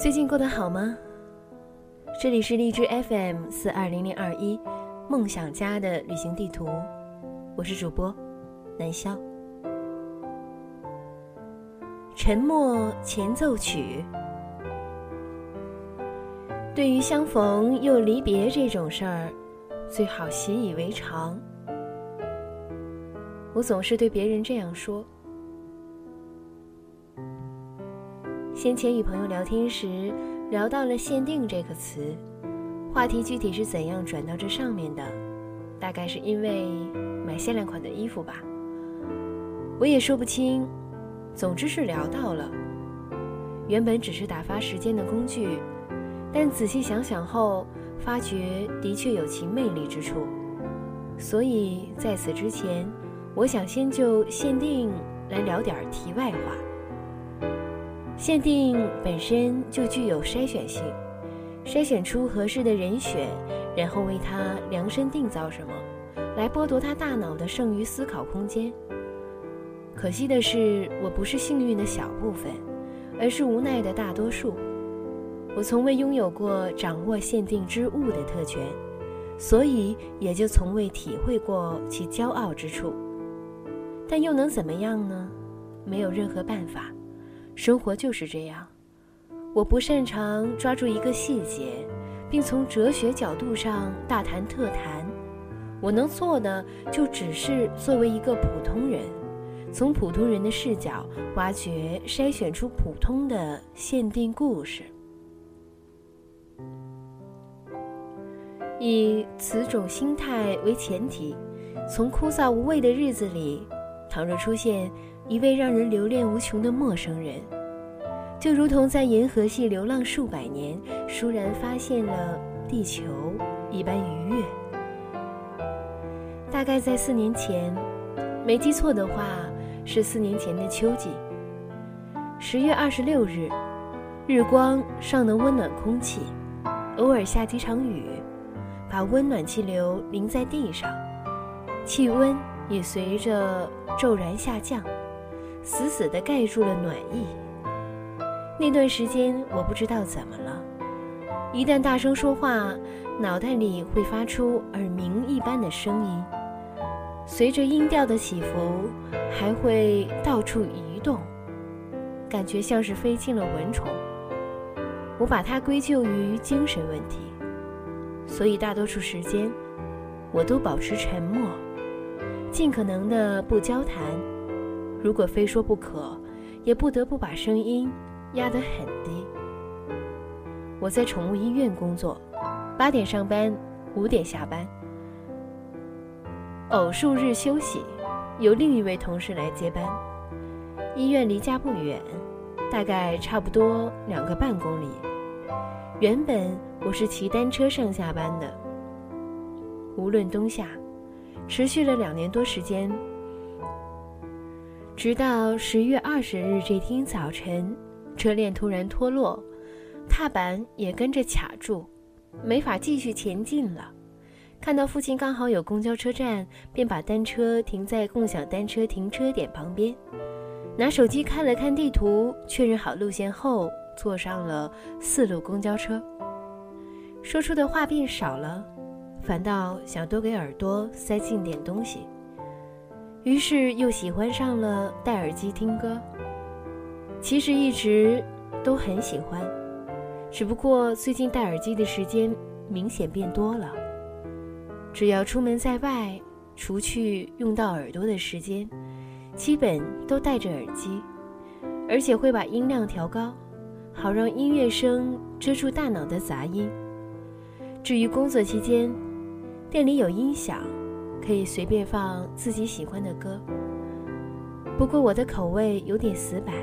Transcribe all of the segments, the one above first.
最近过得好吗？这里是荔枝 FM 四二零零二一，梦想家的旅行地图，我是主播南潇。沉默前奏曲。对于相逢又离别这种事儿，最好习以为常。我总是对别人这样说。先前与朋友聊天时，聊到了“限定”这个词，话题具体是怎样转到这上面的，大概是因为买限量款的衣服吧。我也说不清，总之是聊到了。原本只是打发时间的工具，但仔细想想后，发觉的确有其魅力之处。所以在此之前，我想先就“限定”来聊点题外话。限定本身就具有筛选性，筛选出合适的人选，然后为他量身定造什么，来剥夺他大脑的剩余思考空间。可惜的是，我不是幸运的小部分，而是无奈的大多数。我从未拥有过掌握限定之物的特权，所以也就从未体会过其骄傲之处。但又能怎么样呢？没有任何办法。生活就是这样，我不擅长抓住一个细节，并从哲学角度上大谈特谈。我能做的就只是作为一个普通人，从普通人的视角挖掘、筛选出普通的限定故事。以此种心态为前提，从枯燥无味的日子里，倘若出现。一位让人留恋无穷的陌生人，就如同在银河系流浪数百年，倏然发现了地球一般愉悦。大概在四年前，没记错的话，是四年前的秋季。十月二十六日，日光尚能温暖空气，偶尔下几场雨，把温暖气流淋在地上，气温也随着骤然下降。死死地盖住了暖意。那段时间，我不知道怎么了，一旦大声说话，脑袋里会发出耳鸣一般的声音，随着音调的起伏，还会到处移动，感觉像是飞进了蚊虫。我把它归咎于精神问题，所以大多数时间，我都保持沉默，尽可能的不交谈。如果非说不可，也不得不把声音压得很低。我在宠物医院工作，八点上班，五点下班。偶数日休息，由另一位同事来接班。医院离家不远，大概差不多两个半公里。原本我是骑单车上下班的，无论冬夏，持续了两年多时间。直到十月二十日这天早晨，车链突然脱落，踏板也跟着卡住，没法继续前进了。看到附近刚好有公交车站，便把单车停在共享单车停车点旁边，拿手机看了看地图，确认好路线后，坐上了四路公交车。说出的话变少了，反倒想多给耳朵塞进点东西。于是又喜欢上了戴耳机听歌。其实一直都很喜欢，只不过最近戴耳机的时间明显变多了。只要出门在外，除去用到耳朵的时间，基本都戴着耳机，而且会把音量调高，好让音乐声遮住大脑的杂音。至于工作期间，店里有音响。可以随便放自己喜欢的歌，不过我的口味有点死板，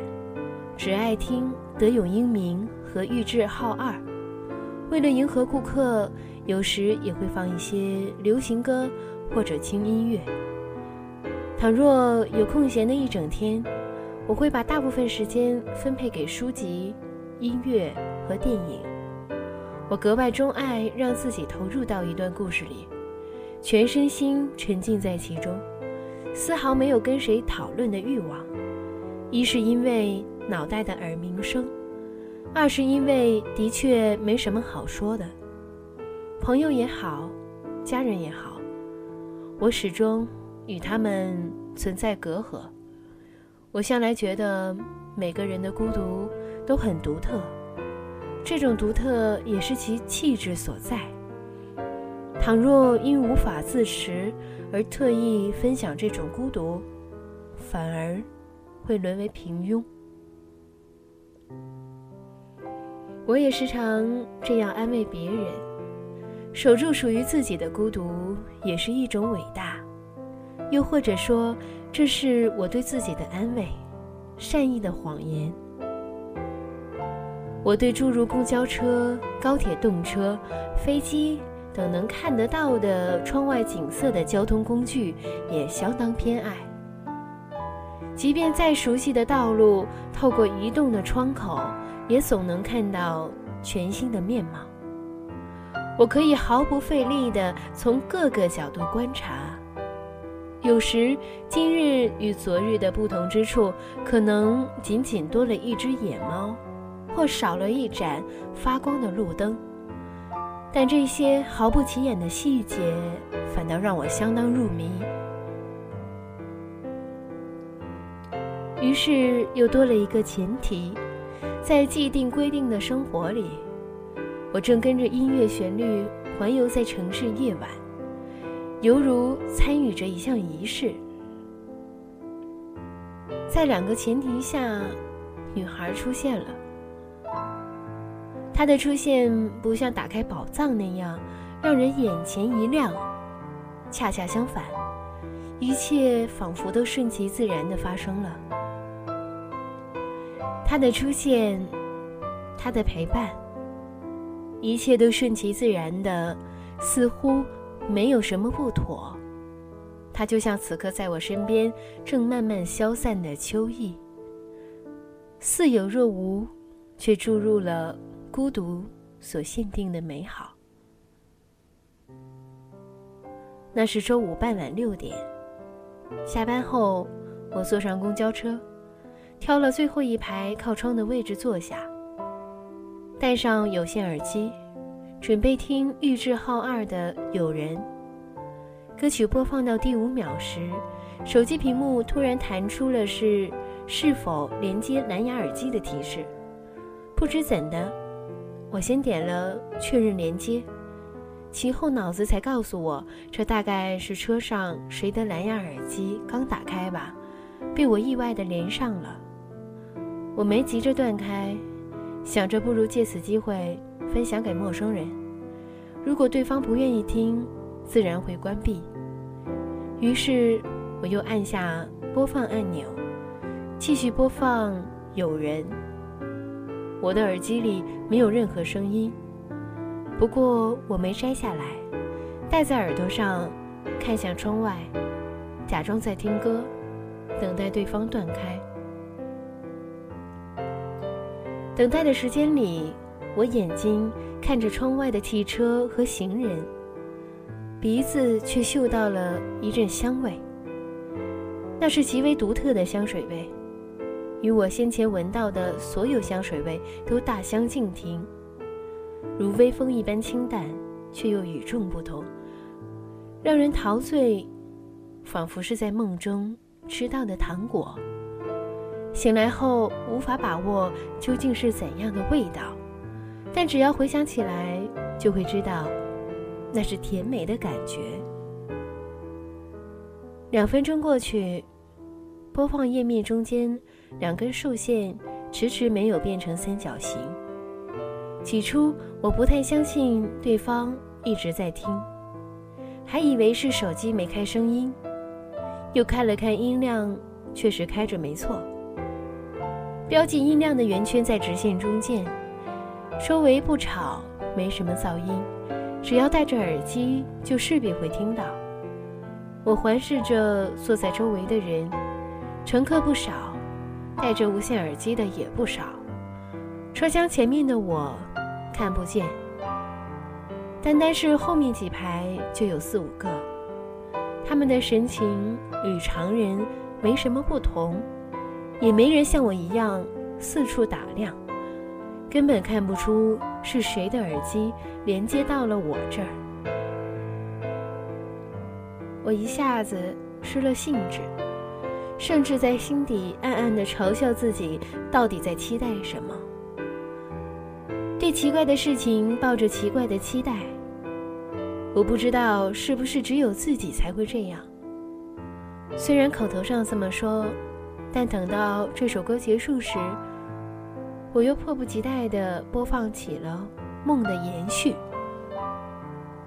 只爱听德永英明和玉置浩二。为了迎合顾客，有时也会放一些流行歌或者轻音乐。倘若有空闲的一整天，我会把大部分时间分配给书籍、音乐和电影。我格外钟爱让自己投入到一段故事里。全身心沉浸在其中，丝毫没有跟谁讨论的欲望。一是因为脑袋的耳鸣声，二是因为的确没什么好说的，朋友也好，家人也好，我始终与他们存在隔阂。我向来觉得每个人的孤独都很独特，这种独特也是其气质所在。倘若因无法自持而特意分享这种孤独，反而会沦为平庸。我也时常这样安慰别人：守住属于自己的孤独，也是一种伟大。又或者说，这是我对自己的安慰，善意的谎言。我对诸如公交车、高铁动车、飞机等能看得到的窗外景色的交通工具也相当偏爱。即便再熟悉的道路，透过移动的窗口，也总能看到全新的面貌。我可以毫不费力地从各个角度观察。有时，今日与昨日的不同之处，可能仅仅多了一只野猫，或少了一盏发光的路灯。但这些毫不起眼的细节，反倒让我相当入迷。于是，又多了一个前提：在既定规定的生活里，我正跟着音乐旋律环游在城市夜晚。犹如参与着一项仪式，在两个前提下，女孩出现了。他的出现不像打开宝藏那样让人眼前一亮，恰恰相反，一切仿佛都顺其自然的发生了。他的出现，他的陪伴，一切都顺其自然的，似乎。没有什么不妥，它就像此刻在我身边正慢慢消散的秋意，似有若无，却注入了孤独所限定的美好。那是周五傍晚六点，下班后，我坐上公交车，挑了最后一排靠窗的位置坐下，戴上有线耳机。准备听玉置浩二的《有人》歌曲播放到第五秒时，手机屏幕突然弹出了是是否连接蓝牙耳机的提示。不知怎的，我先点了确认连接，其后脑子才告诉我，这大概是车上谁的蓝牙耳机刚打开吧，被我意外的连上了。我没急着断开，想着不如借此机会。分享给陌生人，如果对方不愿意听，自然会关闭。于是，我又按下播放按钮，继续播放《有人》。我的耳机里没有任何声音，不过我没摘下来，戴在耳朵上，看向窗外，假装在听歌，等待对方断开。等待的时间里。我眼睛看着窗外的汽车和行人，鼻子却嗅到了一阵香味。那是极为独特的香水味，与我先前闻到的所有香水味都大相径庭，如微风一般清淡，却又与众不同，让人陶醉，仿佛是在梦中吃到的糖果。醒来后无法把握究竟是怎样的味道。但只要回想起来，就会知道，那是甜美的感觉。两分钟过去，播放页面中间两根竖线迟迟没有变成三角形。起初我不太相信对方一直在听，还以为是手机没开声音，又看了看音量，确实开着没错。标记音量的圆圈在直线中间。周围不吵，没什么噪音，只要戴着耳机，就势必会听到。我环视着坐在周围的人，乘客不少，戴着无线耳机的也不少。车厢前面的我看不见，单单是后面几排就有四五个，他们的神情与常人没什么不同，也没人像我一样四处打量。根本看不出是谁的耳机连接到了我这儿。我一下子失了兴致，甚至在心底暗暗的嘲笑自己，到底在期待什么？对奇怪的事情抱着奇怪的期待。我不知道是不是只有自己才会这样。虽然口头上这么说，但等到这首歌结束时，我又迫不及待地播放起了《梦的延续》，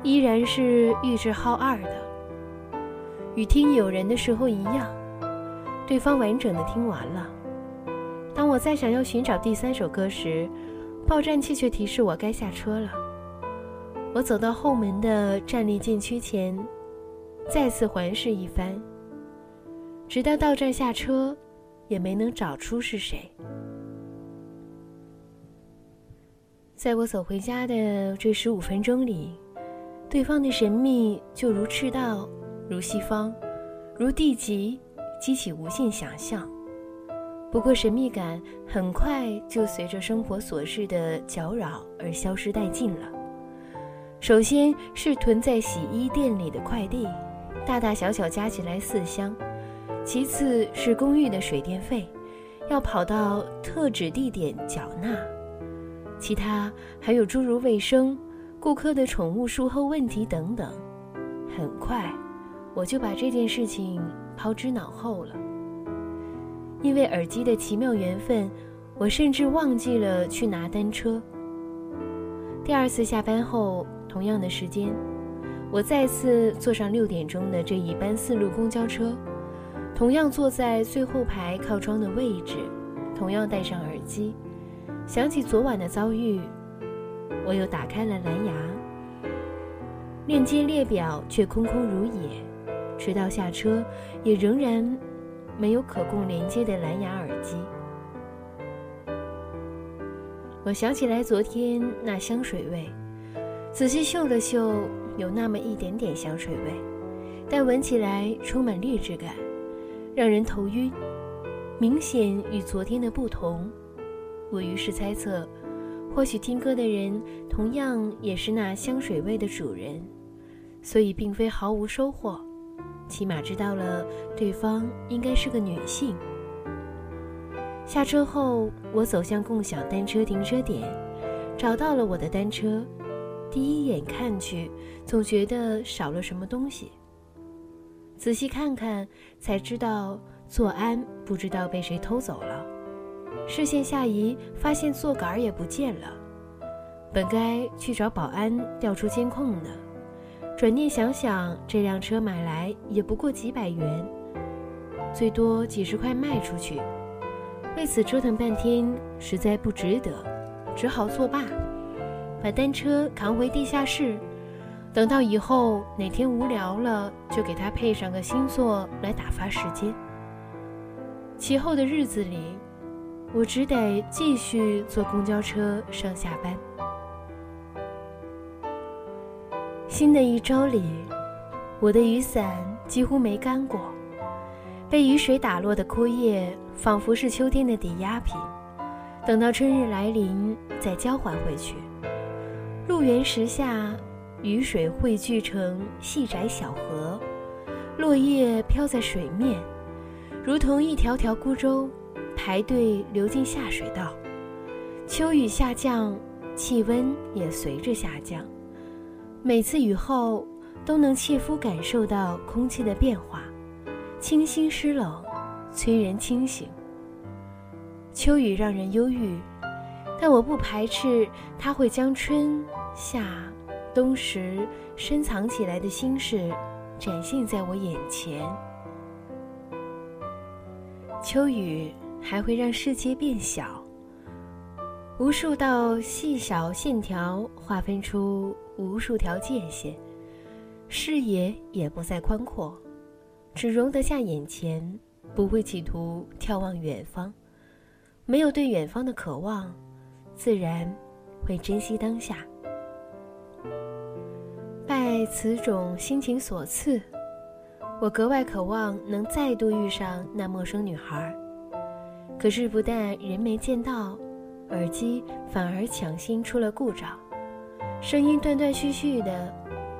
依然是玉置浩二的。与听有人的时候一样，对方完整的听完了。当我再想要寻找第三首歌时，报站器却提示我该下车了。我走到后门的站立禁区前，再次环视一番，直到到站下车，也没能找出是谁。在我走回家的这十五分钟里，对方的神秘就如赤道，如西方，如地极，激起无限想象。不过神秘感很快就随着生活琐事的搅扰而消失殆尽了。首先是囤在洗衣店里的快递，大大小小加起来四箱；其次是公寓的水电费，要跑到特指地点缴纳；其他还有诸如卫生、顾客的宠物术后问题等等。很快，我就把这件事情抛之脑后了。因为耳机的奇妙缘分，我甚至忘记了去拿单车。第二次下班后，同样的时间，我再次坐上六点钟的这一班四路公交车，同样坐在最后排靠窗的位置，同样戴上耳机。想起昨晚的遭遇，我又打开了蓝牙，链接列表却空空如也，直到下车，也仍然。没有可供连接的蓝牙耳机。我想起来昨天那香水味，仔细嗅了嗅，有那么一点点香水味，但闻起来充满劣质感，让人头晕，明显与昨天的不同。我于是猜测，或许听歌的人同样也是那香水味的主人，所以并非毫无收获。起码知道了对方应该是个女性。下车后，我走向共享单车停车点，找到了我的单车。第一眼看去，总觉得少了什么东西。仔细看看，才知道座鞍不知道被谁偷走了。视线下移，发现座杆也不见了。本该去找保安调出监控的。转念想想，这辆车买来也不过几百元，最多几十块卖出去，为此折腾半天实在不值得，只好作罢，把单车扛回地下室，等到以后哪天无聊了，就给它配上个星座来打发时间。其后的日子里，我只得继续坐公交车上下班。新的一周里，我的雨伞几乎没干过，被雨水打落的枯叶仿佛是秋天的抵押品，等到春日来临再交还回去。路缘石下，雨水汇聚成细窄小河，落叶飘在水面，如同一条条孤舟，排队流进下水道。秋雨下降，气温也随着下降。每次雨后，都能切肤感受到空气的变化，清新湿冷，催人清醒。秋雨让人忧郁，但我不排斥它会将春夏冬时深藏起来的心事展现在我眼前。秋雨还会让世界变小，无数道细小线条划分出。无数条界限，视野也不再宽阔，只容得下眼前，不会企图眺望远方。没有对远方的渴望，自然会珍惜当下。拜此种心情所赐，我格外渴望能再度遇上那陌生女孩。可是不但人没见到，耳机反而抢先出了故障，声音断断续续的，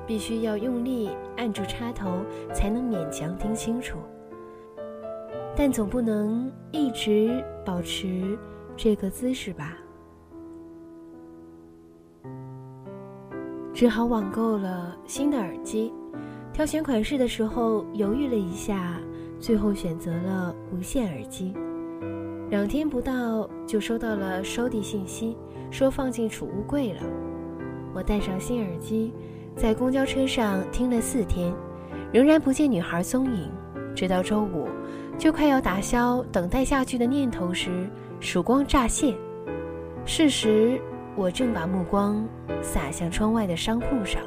必须要用力按住插头才能勉强听清楚。但总不能一直保持这个姿势吧？只好网购了新的耳机。挑选款式的时候犹豫了一下，最后选择了无线耳机。两天不到就收到了收递信息，说放进储物柜了。我戴上新耳机，在公交车上听了四天，仍然不见女孩踪影。直到周五，就快要打消等待下去的念头时，曙光乍现。事实，我正把目光洒向窗外的商铺上。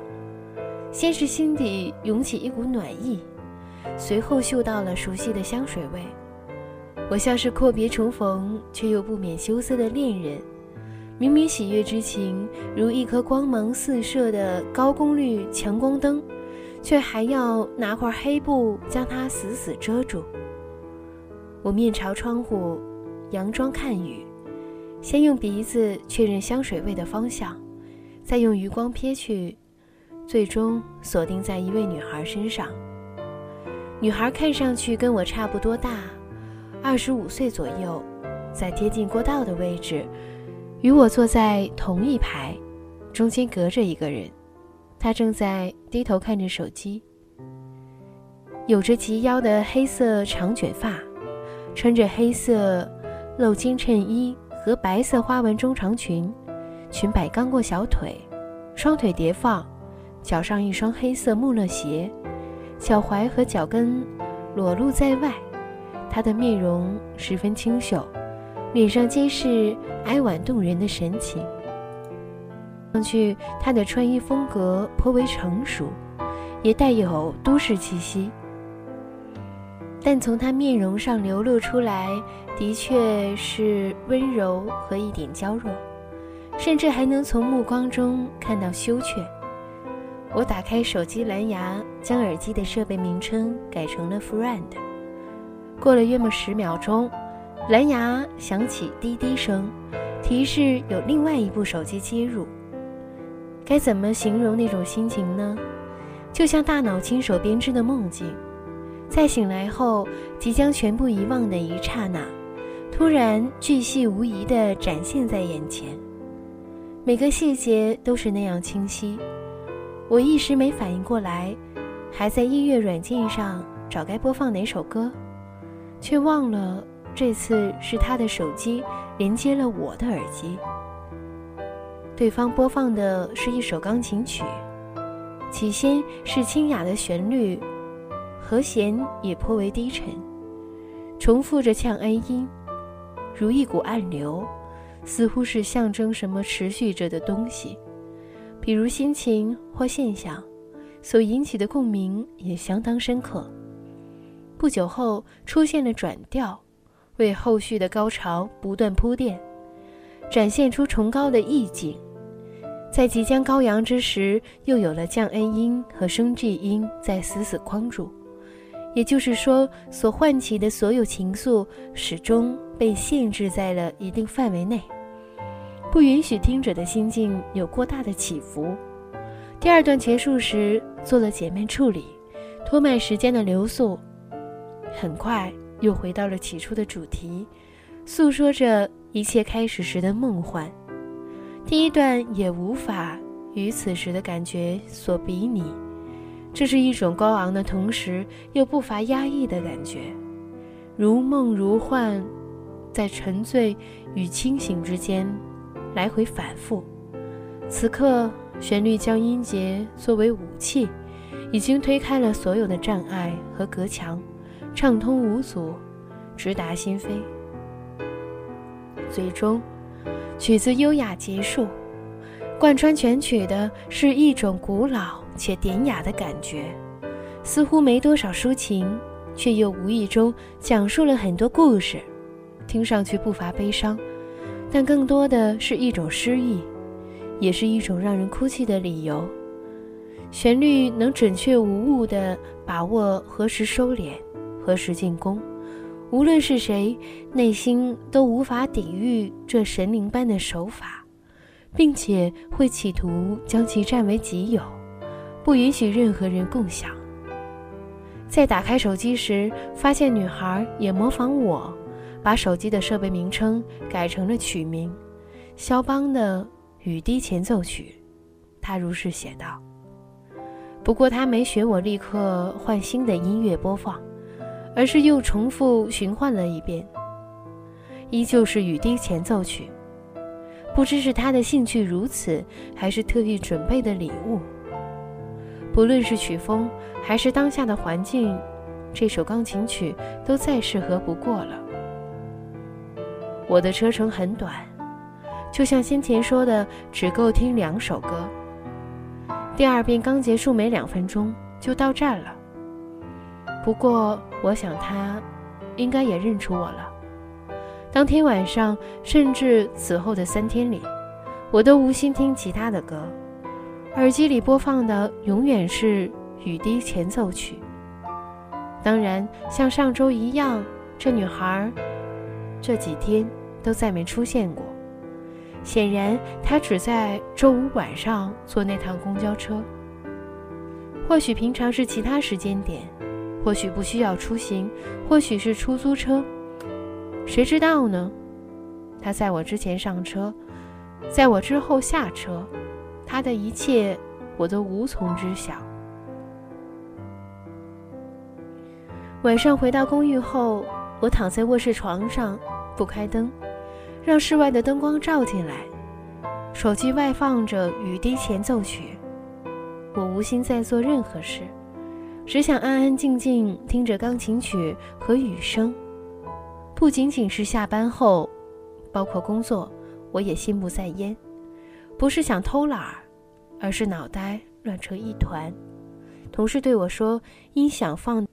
先是心底涌起一股暖意，随后嗅到了熟悉的香水味。我像是阔别重逢却又不免羞涩的恋人，明明喜悦之情如一颗光芒四射的高功率强光灯，却还要拿块黑布将它死死遮住。我面朝窗户，佯装看雨，先用鼻子确认香水味的方向，再用余光瞥去。最终锁定在一位女孩身上。女孩看上去跟我差不多大，二十五岁左右，在贴近过道的位置，与我坐在同一排，中间隔着一个人。他正在低头看着手机，有着及腰的黑色长卷发，穿着黑色露肩衬衣和白色花纹中长裙，裙摆刚过小腿，双腿叠放。脚上一双黑色穆勒鞋，脚踝和脚跟裸露在外。他的面容十分清秀，脸上皆是哀婉动人的神情。看上去，她的穿衣风格颇为成熟，也带有都市气息。但从她面容上流露出来，的确是温柔和一点娇弱，甚至还能从目光中看到羞怯。我打开手机蓝牙，将耳机的设备名称改成了 “friend”。过了约莫十秒钟，蓝牙响起滴滴声，提示有另外一部手机接入。该怎么形容那种心情呢？就像大脑亲手编织的梦境，在醒来后即将全部遗忘的一刹那，突然巨细无遗地展现在眼前，每个细节都是那样清晰。我一时没反应过来，还在音乐软件上找该播放哪首歌，却忘了这次是他的手机连接了我的耳机。对方播放的是一首钢琴曲，起先是清雅的旋律，和弦也颇为低沉，重复着呛 A 音，如一股暗流，似乎是象征什么持续着的东西。比如心情或现象，所引起的共鸣也相当深刻。不久后出现了转调，为后续的高潮不断铺垫，展现出崇高的意境。在即将高扬之时，又有了降 A 音和升 G 音在死死框住。也就是说，所唤起的所有情愫始终被限制在了一定范围内。不允许听者的心境有过大的起伏。第二段结束时做了减慢处理，拖慢时间的流速，很快又回到了起初的主题，诉说着一切开始时的梦幻。第一段也无法与此时的感觉所比拟，这是一种高昂的同时又不乏压抑的感觉，如梦如幻，在沉醉与清醒之间。来回反复，此刻旋律将音节作为武器，已经推开了所有的障碍和隔墙，畅通无阻，直达心扉。最终，曲子优雅结束，贯穿全曲的是一种古老且典雅的感觉，似乎没多少抒情，却又无意中讲述了很多故事，听上去不乏悲伤。但更多的是一种诗意，也是一种让人哭泣的理由。旋律能准确无误地把握何时收敛，何时进攻，无论是谁，内心都无法抵御这神灵般的手法，并且会企图将其占为己有，不允许任何人共享。在打开手机时，发现女孩也模仿我，把手机的设备名称改成了曲名——肖邦的《雨滴前奏曲》。她如是写道。不过她没学我立刻换新的音乐播放。而是又重复循环了一遍，依旧是雨滴前奏曲。不知是他的兴趣如此，还是特意准备的礼物。不论是曲风，还是当下的环境，这首钢琴曲都再适合不过了。我的车程很短，就像先前说的，只够听两首歌。第二遍刚结束没两分钟，就到站了。不过，我想他应该也认出我了。当天晚上，甚至此后的三天里，我都无心听其他的歌，耳机里播放的永远是《雨滴前奏曲》。当然，像上周一样，这女孩这几天都再没出现过。显然，她只在周五晚上坐那趟公交车。或许平常是其他时间点。或许不需要出行，或许是出租车，谁知道呢？他在我之前上车，在我之后下车，他的一切我都无从知晓。晚上回到公寓后，我躺在卧室床上，不开灯，让室外的灯光照进来，手机外放着雨滴前奏曲，我无心再做任何事。只想安安静静听着钢琴曲和雨声，不仅仅是下班后，包括工作，我也心不在焉。不是想偷懒儿，而是脑袋乱成一团。同事对我说：“音响放。”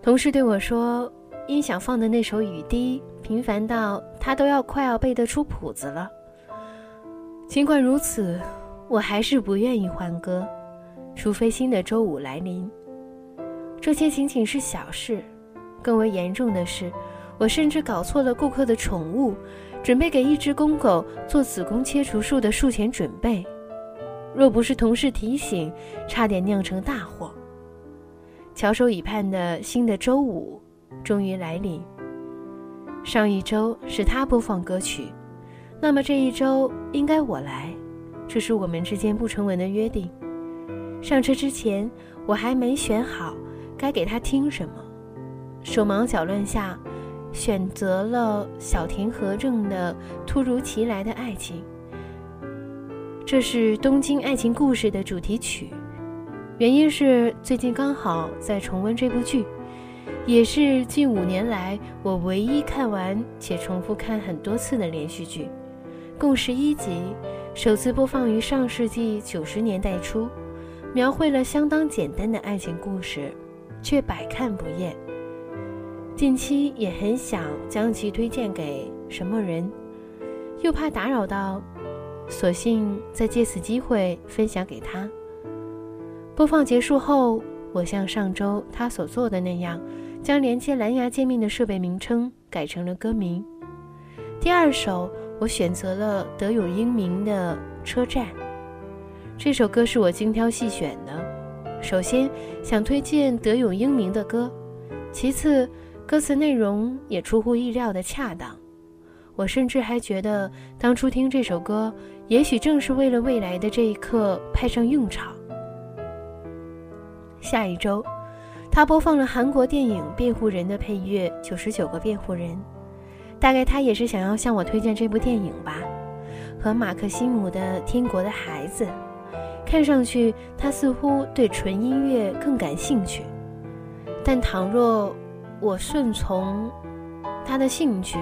同事对我说：“音响放的那首雨滴，频繁到他都要快要背得出谱子了。”尽管如此，我还是不愿意换歌。除非新的周五来临，这些仅仅是小事。更为严重的是，我甚至搞错了顾客的宠物，准备给一只公狗做子宫切除术的术前准备。若不是同事提醒，差点酿成大祸。翘首以盼的新的周五终于来临。上一周是他播放歌曲，那么这一周应该我来，这是我们之间不成文的约定。上车之前，我还没选好该给他听什么，手忙脚乱下，选择了小田和正的《突如其来的爱情》。这是《东京爱情故事》的主题曲，原因是最近刚好在重温这部剧，也是近五年来我唯一看完且重复看很多次的连续剧，共十一集，首次播放于上世纪九十年代初。描绘了相当简单的爱情故事，却百看不厌。近期也很想将其推荐给什么人，又怕打扰到，索性再借此机会分享给他。播放结束后，我像上周他所做的那样，将连接蓝牙界面的设备名称改成了歌名。第二首，我选择了德永英明的《车站》。这首歌是我精挑细选的。首先想推荐德永英明的歌，其次歌词内容也出乎意料的恰当。我甚至还觉得当初听这首歌，也许正是为了未来的这一刻派上用场。下一周，他播放了韩国电影《辩护人》的配乐《九十九个辩护人》，大概他也是想要向我推荐这部电影吧，和马克西姆的《天国的孩子》。看上去，他似乎对纯音乐更感兴趣，但倘若我顺从他的兴趣，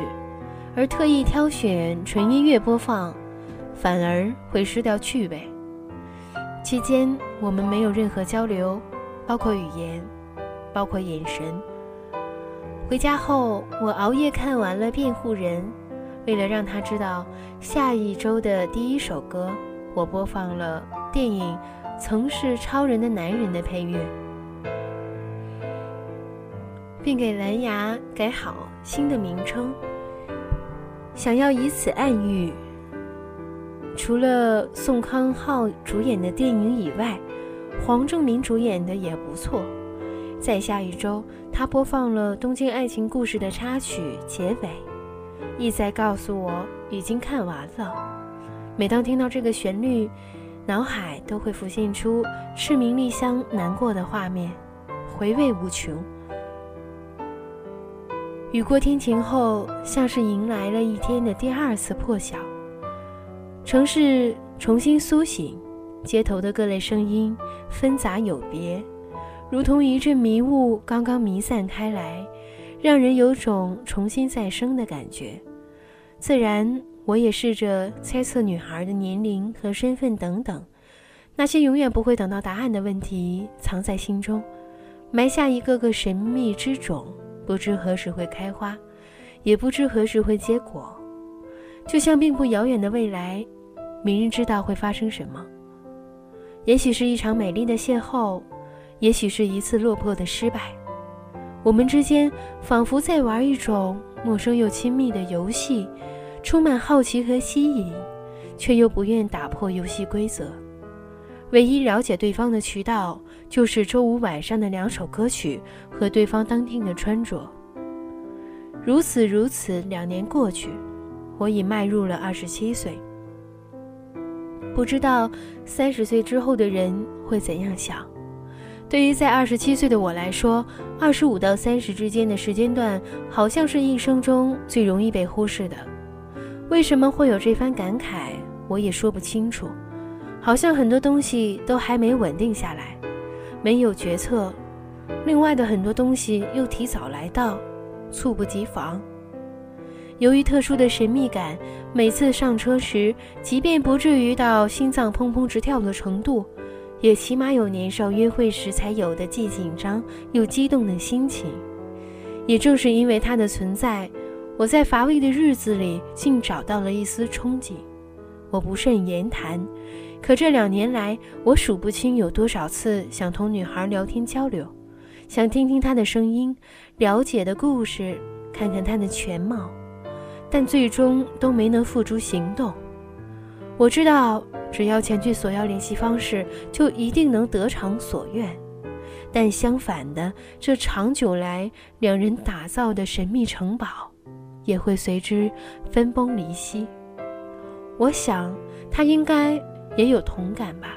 而特意挑选纯音乐播放，反而会失掉趣味。期间我们没有任何交流，包括语言，包括眼神。回家后，我熬夜看完了《辩护人》，为了让他知道下一周的第一首歌，我播放了。电影《曾是超人的男人》的配乐，《并给蓝牙改好新的名称，想要以此暗喻，除了宋康昊主演的电影以外，黄正民主演的也不错。在下一周，他播放了《东京爱情故事》的插曲结尾，意在告诉我已经看完了。每当听到这个旋律，脑海都会浮现出赤名丽香难过的画面，回味无穷。雨过天晴后，像是迎来了一天的第二次破晓，城市重新苏醒，街头的各类声音纷杂有别。如同一阵迷雾刚刚弥散开来，让人有种重新再生的感觉。自然，我也试着猜测女孩的年龄和身份等等，那些永远不会等到答案的问题，藏在心中，埋下一个个神秘之种，不知何时会开花，也不知何时会结果。就像并不遥远的未来，没人知道会发生什么。也许是一场美丽的邂逅。也许是一次落魄的失败，我们之间仿佛在玩一种陌生又亲密的游戏，充满好奇和吸引，却又不愿打破游戏规则。唯一了解对方的渠道，就是周五晚上的两首歌曲和对方当天的穿着。如此如此，两年过去，我已迈入了二十七岁。不知道三十岁之后的人会怎样想。对于在二十七岁的我来说，二十五到三十之间的时间段，好像是一生中最容易被忽视的。为什么会有这番感慨，我也说不清楚。好像很多东西都还没稳定下来，没有决策。另外的很多东西又提早来到，猝不及防。由于特殊的神秘感，每次上车时，即便不至于到心脏砰砰直跳的程度。也起码有年少约会时才有的既紧张又激动的心情。也正是因为它的存在，我在乏味的日子里竟找到了一丝憧憬。我不甚言谈，可这两年来，我数不清有多少次想同女孩聊天交流，想听听她的声音，了解的故事，看看她的全貌，但最终都没能付诸行动。我知道。只要前去索要联系方式，就一定能得偿所愿。但相反的，这长久来两人打造的神秘城堡，也会随之分崩离析。我想他应该也有同感吧。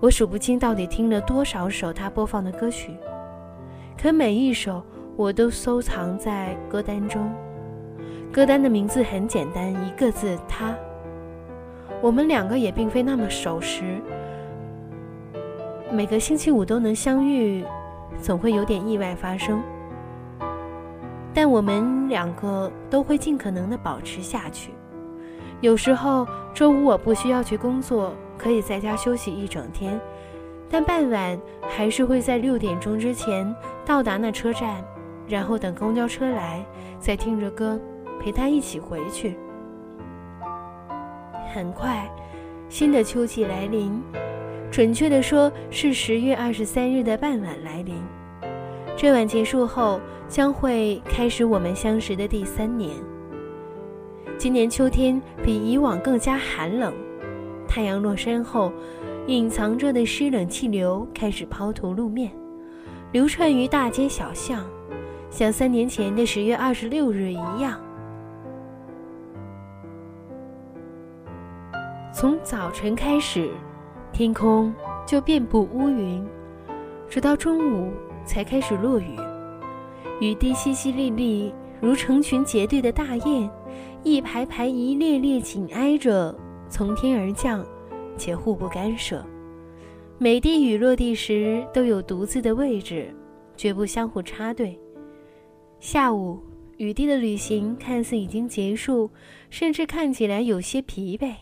我数不清到底听了多少首他播放的歌曲，可每一首我都收藏在歌单中。歌单的名字很简单，一个字：他。我们两个也并非那么守时，每个星期五都能相遇，总会有点意外发生。但我们两个都会尽可能的保持下去。有时候周五我不需要去工作，可以在家休息一整天，但傍晚还是会在六点钟之前到达那车站，然后等公交车来，再听着歌陪他一起回去。很快，新的秋季来临，准确的说是十月二十三日的傍晚来临。这晚结束后，将会开始我们相识的第三年。今年秋天比以往更加寒冷，太阳落山后，隐藏着的湿冷气流开始抛头露面，流窜于大街小巷，像三年前的十月二十六日一样。从早晨开始，天空就遍布乌云，直到中午才开始落雨。雨滴淅淅沥沥，如成群结队的大雁，一排排、一列列紧挨着从天而降，且互不干涉。每滴雨落地时都有独自的位置，绝不相互插队。下午，雨滴的旅行看似已经结束，甚至看起来有些疲惫。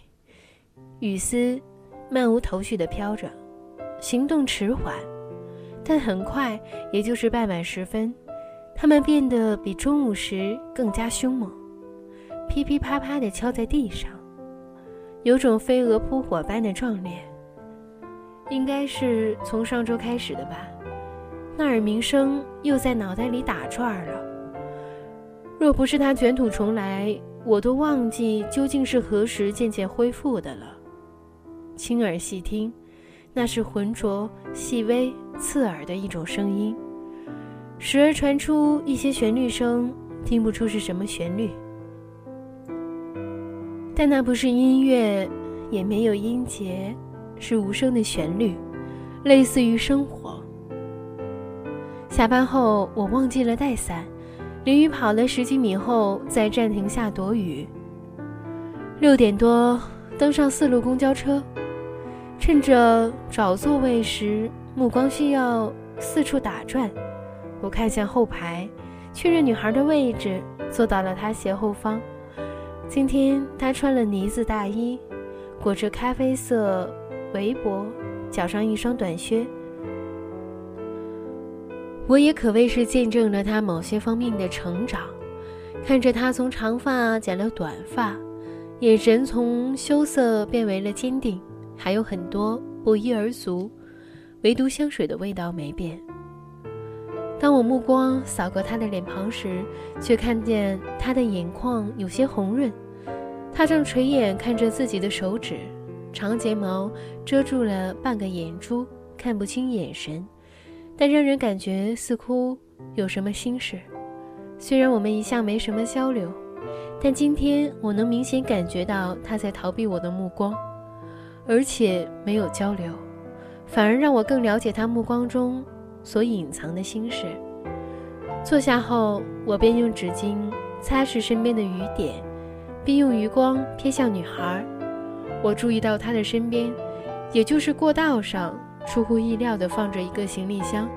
雨丝漫无头绪地飘着，行动迟缓，但很快，也就是傍晚时分，它们变得比中午时更加凶猛，噼噼啪啪地敲在地上，有种飞蛾扑火般的壮烈。应该是从上周开始的吧，那耳鸣声又在脑袋里打转了。若不是他卷土重来，我都忘记究竟是何时渐渐恢复的了。亲耳细听，那是浑浊、细微、刺耳的一种声音，时而传出一些旋律声，听不出是什么旋律。但那不是音乐，也没有音节，是无声的旋律，类似于生活。下班后，我忘记了带伞。淋雨跑了十几米后，在站停下躲雨。六点多登上四路公交车，趁着找座位时，目光需要四处打转。我看向后排，确认女孩的位置，坐到了她斜后方。今天她穿了呢子大衣，裹着咖啡色围脖，脚上一双短靴。我也可谓是见证了他某些方面的成长，看着他从长发剪了短发，眼神从羞涩变为了坚定，还有很多不一而足，唯独香水的味道没变。当我目光扫过他的脸庞时，却看见他的眼眶有些红润，他正垂眼看着自己的手指，长睫毛遮住了半个眼珠，看不清眼神。但让人感觉似乎有什么心事。虽然我们一向没什么交流，但今天我能明显感觉到他在逃避我的目光，而且没有交流，反而让我更了解他目光中所隐藏的心事。坐下后，我便用纸巾擦拭身边的雨点，并用余光瞥向女孩。我注意到她的身边，也就是过道上。出乎意料地放着一个行李箱。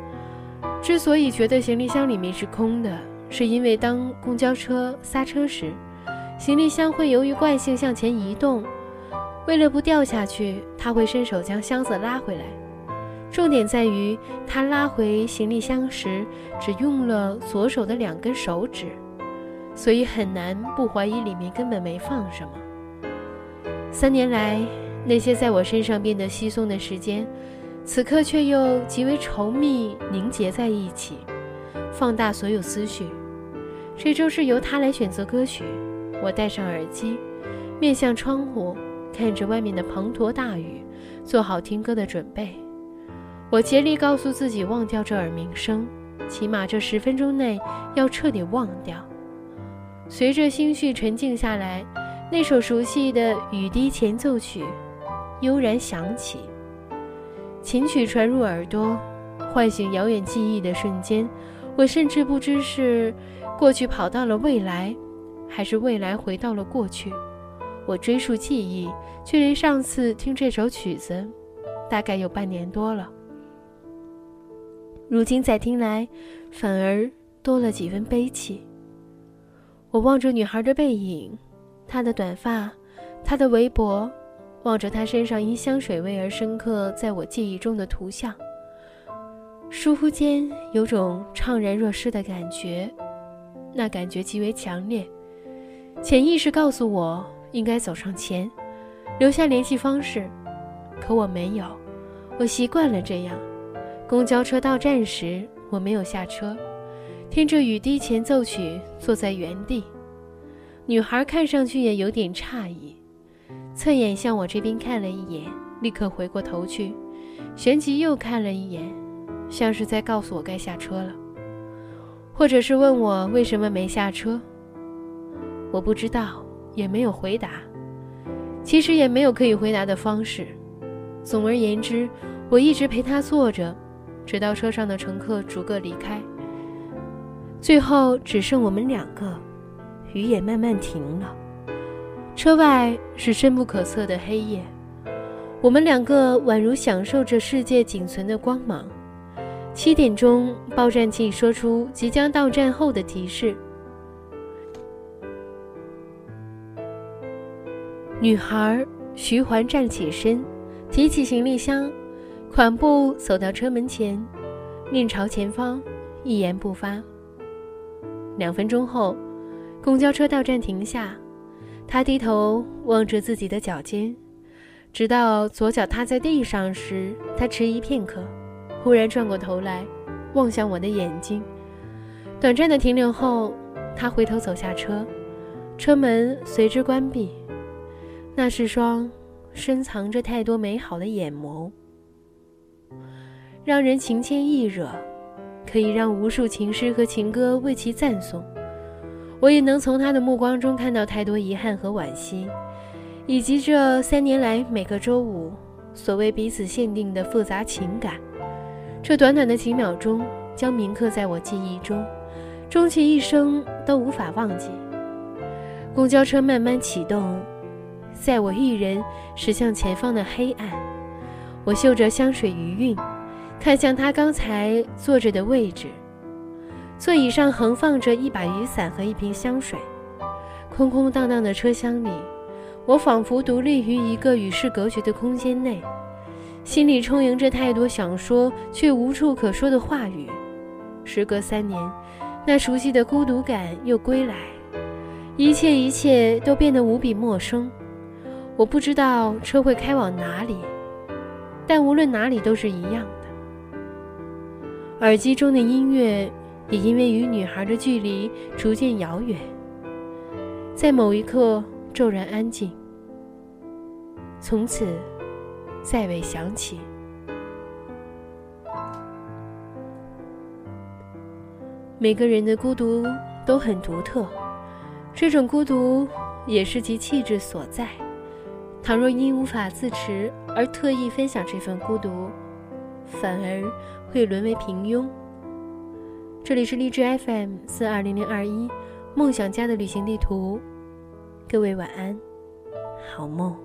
之所以觉得行李箱里面是空的，是因为当公交车刹车时，行李箱会由于惯性向前移动。为了不掉下去，他会伸手将箱子拉回来。重点在于，他拉回行李箱时只用了左手的两根手指，所以很难不怀疑里面根本没放什么。三年来，那些在我身上变得稀松的时间。此刻却又极为稠密凝结在一起，放大所有思绪。这周是由他来选择歌曲，我戴上耳机，面向窗户，看着外面的滂沱大雨，做好听歌的准备。我竭力告诉自己忘掉这耳鸣声，起码这十分钟内要彻底忘掉。随着心绪沉静下来，那首熟悉的雨滴前奏曲悠然响起。琴曲传入耳朵，唤醒遥远记忆的瞬间，我甚至不知是过去跑到了未来，还是未来回到了过去。我追溯记忆，距离上次听这首曲子，大概有半年多了。如今再听来，反而多了几分悲戚。我望着女孩的背影，她的短发，她的围脖。望着她身上因香水味而深刻在我记忆中的图像，疏忽间有种怅然若失的感觉，那感觉极为强烈。潜意识告诉我应该走上前，留下联系方式，可我没有。我习惯了这样。公交车到站时，我没有下车，听着雨滴前奏曲，坐在原地。女孩看上去也有点诧异。侧眼向我这边看了一眼，立刻回过头去，旋即又看了一眼，像是在告诉我该下车了，或者是问我为什么没下车。我不知道，也没有回答。其实也没有可以回答的方式。总而言之，我一直陪他坐着，直到车上的乘客逐个离开，最后只剩我们两个，雨也慢慢停了。车外是深不可测的黑夜，我们两个宛如享受着世界仅存的光芒。七点钟，报站器说出即将到站后的提示。女孩徐环站起身，提起行李箱，款步走到车门前，面朝前方，一言不发。两分钟后，公交车到站停下。他低头望着自己的脚尖，直到左脚踏在地上时，他迟疑片刻，忽然转过头来，望向我的眼睛。短暂的停留后，他回头走下车，车门随之关闭。那是双深藏着太多美好的眼眸，让人情牵意惹，可以让无数情诗和情歌为其赞颂。我也能从他的目光中看到太多遗憾和惋惜，以及这三年来每个周五所谓彼此限定的复杂情感。这短短的几秒钟，将铭刻在我记忆中。终其一生都无法忘记。公交车慢慢启动，载我一人驶向前方的黑暗。我嗅着香水余韵，看向他刚才坐着的位置。座椅上横放着一把雨伞和一瓶香水。空空荡荡的车厢里，我仿佛独立于一个与世隔绝的空间内，心里充盈着太多想说却无处可说的话语。时隔三年。那熟悉的孤独感又归来，一切一切都变得无比陌生。我不知道车会开往哪里，但无论哪里都是一样。耳机中的音乐也因为与女孩的距离逐渐遥远，在某一刻骤然安静，从此再未响起。每个人的孤独都很独特，这种孤独也是其气质所在。倘若因无法自持而特意分享这份孤独，反而会沦为平庸。这里是荔枝 FM 四二零零二一梦想家的旅行地图，各位晚安，好梦。